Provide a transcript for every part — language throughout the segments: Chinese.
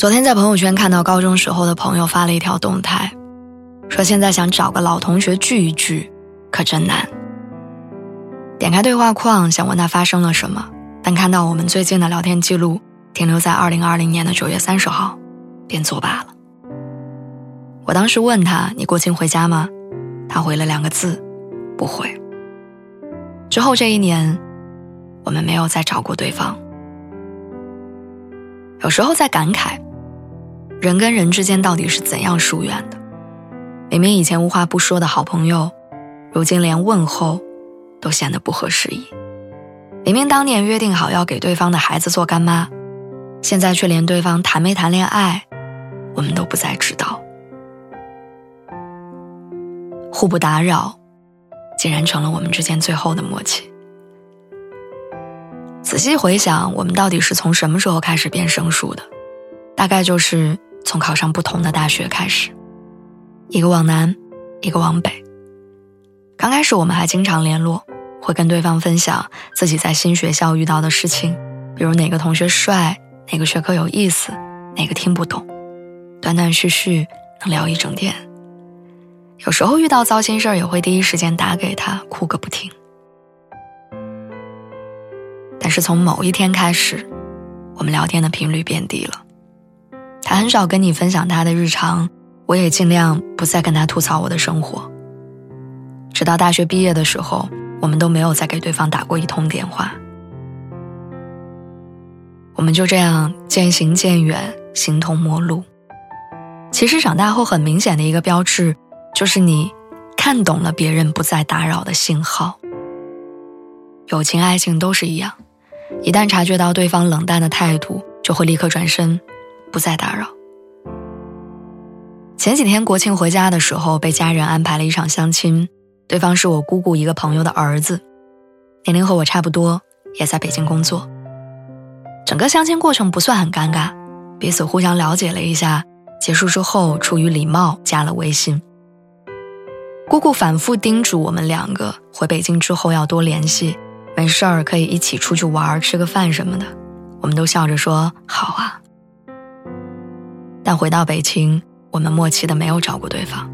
昨天在朋友圈看到高中时候的朋友发了一条动态，说现在想找个老同学聚一聚，可真难。点开对话框想问他发生了什么，但看到我们最近的聊天记录停留在二零二零年的九月三十号，便作罢了。我当时问他：“你国庆回家吗？”他回了两个字：“不回。”之后这一年，我们没有再找过对方。有时候在感慨。人跟人之间到底是怎样疏远的？明明以前无话不说的好朋友，如今连问候都显得不合时宜。明明当年约定好要给对方的孩子做干妈，现在却连对方谈没谈恋爱，我们都不再知道。互不打扰，竟然成了我们之间最后的默契。仔细回想，我们到底是从什么时候开始变生疏的？大概就是。从考上不同的大学开始，一个往南，一个往北。刚开始我们还经常联络，会跟对方分享自己在新学校遇到的事情，比如哪个同学帅，哪个学科有意思，哪个听不懂，断断续续能聊一整天。有时候遇到糟心事儿，也会第一时间打给他，哭个不停。但是从某一天开始，我们聊天的频率变低了。他很少跟你分享他的日常，我也尽量不再跟他吐槽我的生活。直到大学毕业的时候，我们都没有再给对方打过一通电话。我们就这样渐行渐远，形同陌路。其实长大后很明显的一个标志，就是你看懂了别人不再打扰的信号。友情、爱情都是一样，一旦察觉到对方冷淡的态度，就会立刻转身。不再打扰。前几天国庆回家的时候，被家人安排了一场相亲，对方是我姑姑一个朋友的儿子，年龄和我差不多，也在北京工作。整个相亲过程不算很尴尬，彼此互相了解了一下。结束之后，出于礼貌加了微信。姑姑反复叮嘱我们两个回北京之后要多联系，没事儿可以一起出去玩吃个饭什么的。我们都笑着说好啊。但回到北京，我们默契的没有找过对方。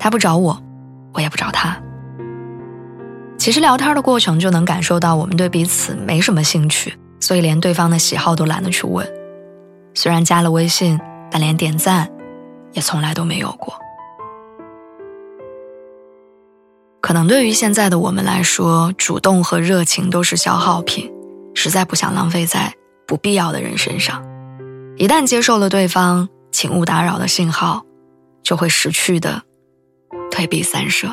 他不找我，我也不找他。其实聊天的过程就能感受到我们对彼此没什么兴趣，所以连对方的喜好都懒得去问。虽然加了微信，但连点赞也从来都没有过。可能对于现在的我们来说，主动和热情都是消耗品，实在不想浪费在不必要的人身上。一旦接受了对方“请勿打扰”的信号，就会识趣的退避三舍，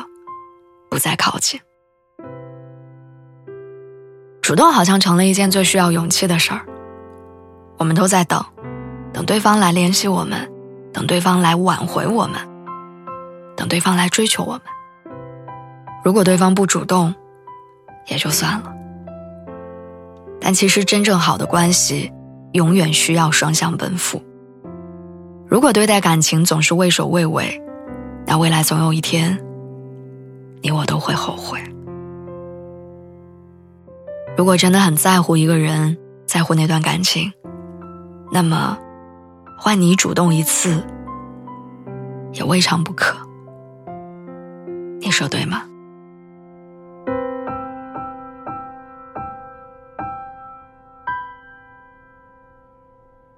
不再靠近。主动好像成了一件最需要勇气的事儿。我们都在等，等对方来联系我们，等对方来挽回我们，等对方来追求我们。如果对方不主动，也就算了。但其实真正好的关系。永远需要双向奔赴。如果对待感情总是畏首畏尾，那未来总有一天，你我都会后悔。如果真的很在乎一个人，在乎那段感情，那么换你主动一次，也未尝不可。你说对吗？